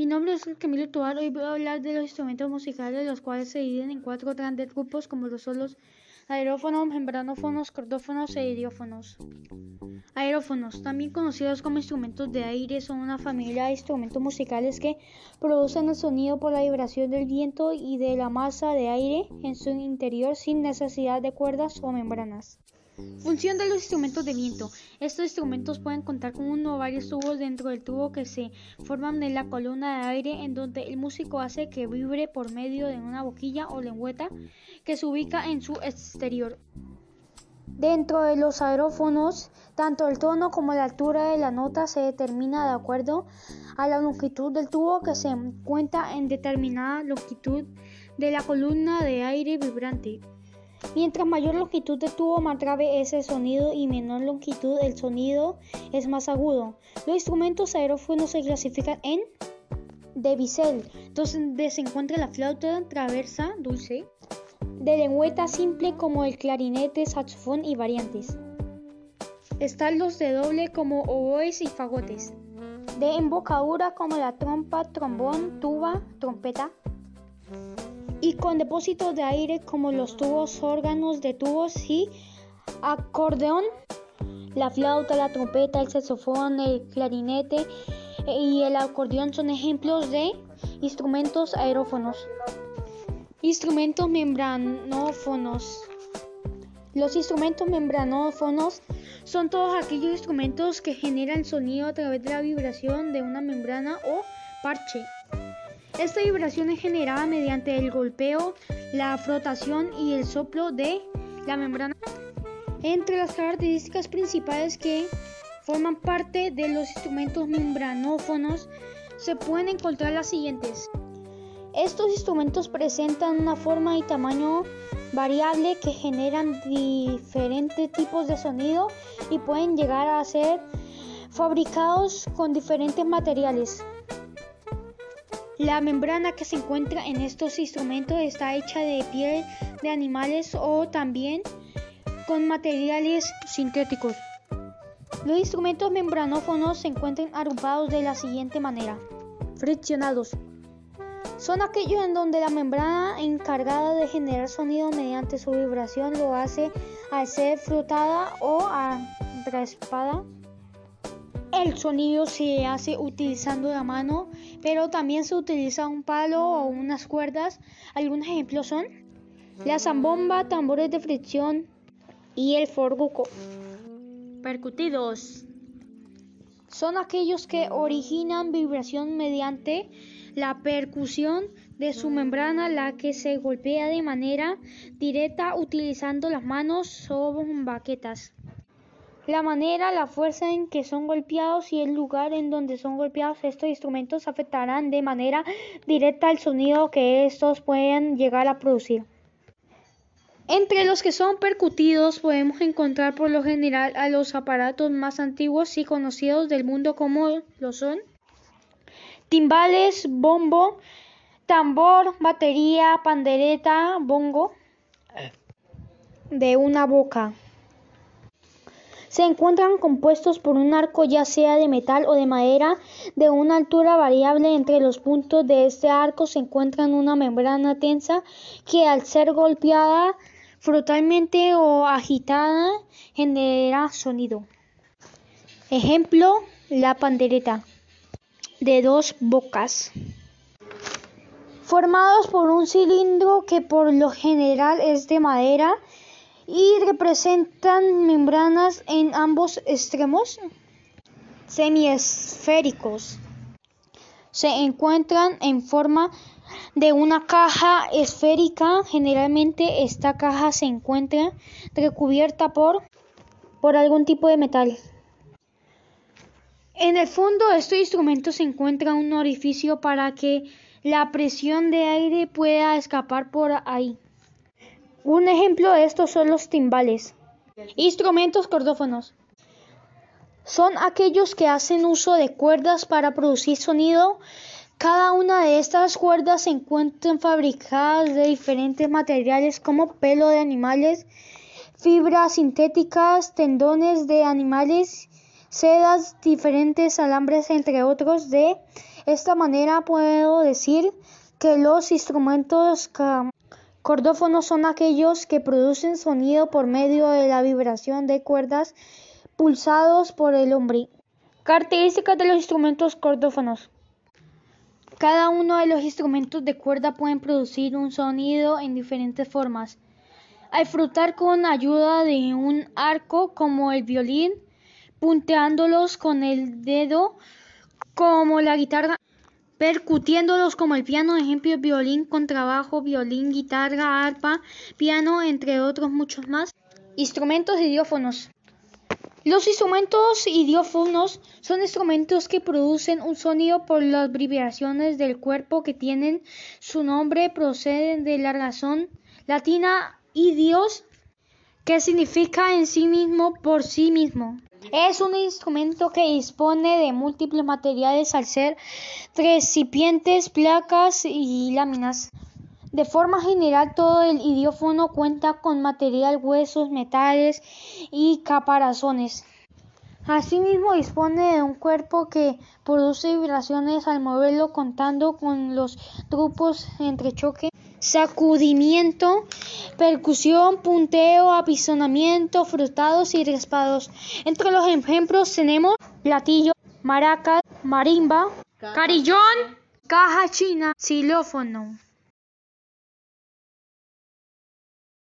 Mi nombre es Camilo Tovar. Hoy voy a hablar de los instrumentos musicales, los cuales se dividen en cuatro grandes grupos, como los son los aerófonos, membranófonos, cordófonos e idiófonos. Aerófonos, también conocidos como instrumentos de aire, son una familia de instrumentos musicales que producen el sonido por la vibración del viento y de la masa de aire en su interior sin necesidad de cuerdas o membranas. Función de los instrumentos de viento. Estos instrumentos pueden contar con uno o varios tubos dentro del tubo que se forman en la columna de aire en donde el músico hace que vibre por medio de una boquilla o lengüeta que se ubica en su exterior. Dentro de los aerófonos, tanto el tono como la altura de la nota se determina de acuerdo a la longitud del tubo que se encuentra en determinada longitud de la columna de aire vibrante. Mientras mayor longitud de tubo, más grave es el sonido y menor longitud el sonido es más agudo. Los instrumentos aerófonos se clasifican en de bisel, donde se encuentra la flauta traversa dulce, de lengüeta simple como el clarinete, saxofón y variantes. Están los de doble como oboes y fagotes, de embocadura como la trompa, trombón, tuba, trompeta y con depósitos de aire como los tubos, órganos de tubos y acordeón, la flauta, la trompeta, el saxofón, el clarinete y el acordeón son ejemplos de instrumentos aerófonos. Instrumentos membranófonos. Los instrumentos membranófonos son todos aquellos instrumentos que generan sonido a través de la vibración de una membrana o parche. Esta vibración es generada mediante el golpeo, la frotación y el soplo de la membrana. Entre las características principales que forman parte de los instrumentos membranófonos se pueden encontrar las siguientes. Estos instrumentos presentan una forma y tamaño variable que generan diferentes tipos de sonido y pueden llegar a ser fabricados con diferentes materiales. La membrana que se encuentra en estos instrumentos está hecha de piel de animales o también con materiales sintéticos. Los instrumentos membranófonos se encuentran agrupados de la siguiente manera. Friccionados. Son aquellos en donde la membrana encargada de generar sonido mediante su vibración lo hace al ser frotada o raspada. El sonido se hace utilizando la mano, pero también se utiliza un palo o unas cuerdas. Algunos ejemplos son la zambomba, tambores de fricción y el forguco. Percutidos. Son aquellos que originan vibración mediante la percusión de su membrana, la que se golpea de manera directa utilizando las manos o baquetas. La manera, la fuerza en que son golpeados y el lugar en donde son golpeados estos instrumentos afectarán de manera directa el sonido que estos pueden llegar a producir. Entre los que son percutidos podemos encontrar por lo general a los aparatos más antiguos y conocidos del mundo como lo son timbales, bombo, tambor, batería, pandereta, bongo de una boca se encuentran compuestos por un arco ya sea de metal o de madera de una altura variable. Entre los puntos de este arco se encuentra una membrana tensa que al ser golpeada frontalmente o agitada genera sonido. Ejemplo, la pandereta de dos bocas formados por un cilindro que por lo general es de madera y representan membranas en ambos extremos semiesféricos. Se encuentran en forma de una caja esférica. Generalmente esta caja se encuentra recubierta por, por algún tipo de metal. En el fondo de este instrumento se encuentra un orificio para que la presión de aire pueda escapar por ahí. Un ejemplo de estos son los timbales. Instrumentos cordófonos. Son aquellos que hacen uso de cuerdas para producir sonido. Cada una de estas cuerdas se encuentran fabricadas de diferentes materiales como pelo de animales, fibras sintéticas, tendones de animales, sedas, diferentes alambres, entre otros, de esta manera puedo decir que los instrumentos cordófonos son aquellos que producen sonido por medio de la vibración de cuerdas pulsados por el hombre. Características de los instrumentos cordófonos. Cada uno de los instrumentos de cuerda pueden producir un sonido en diferentes formas. Al frutar con ayuda de un arco como el violín, punteándolos con el dedo como la guitarra, percutiéndolos como el piano, ejemplo violín, contrabajo, violín, guitarra, arpa, piano, entre otros muchos más. Instrumentos idiófonos. Los instrumentos idiófonos son instrumentos que producen un sonido por las vibraciones del cuerpo que tienen su nombre, proceden de la razón latina idios, que significa en sí mismo por sí mismo. Es un instrumento que dispone de múltiples materiales al ser recipientes, placas y láminas. De forma general, todo el idiófono cuenta con material, huesos, metales y caparazones. Asimismo, dispone de un cuerpo que produce vibraciones al moverlo, contando con los grupos entre choque, sacudimiento, percusión, punteo, apisonamiento, frutados y raspados. Entre los ejemplos tenemos platillo, maracas, marimba, carillón, caja china, xilófono.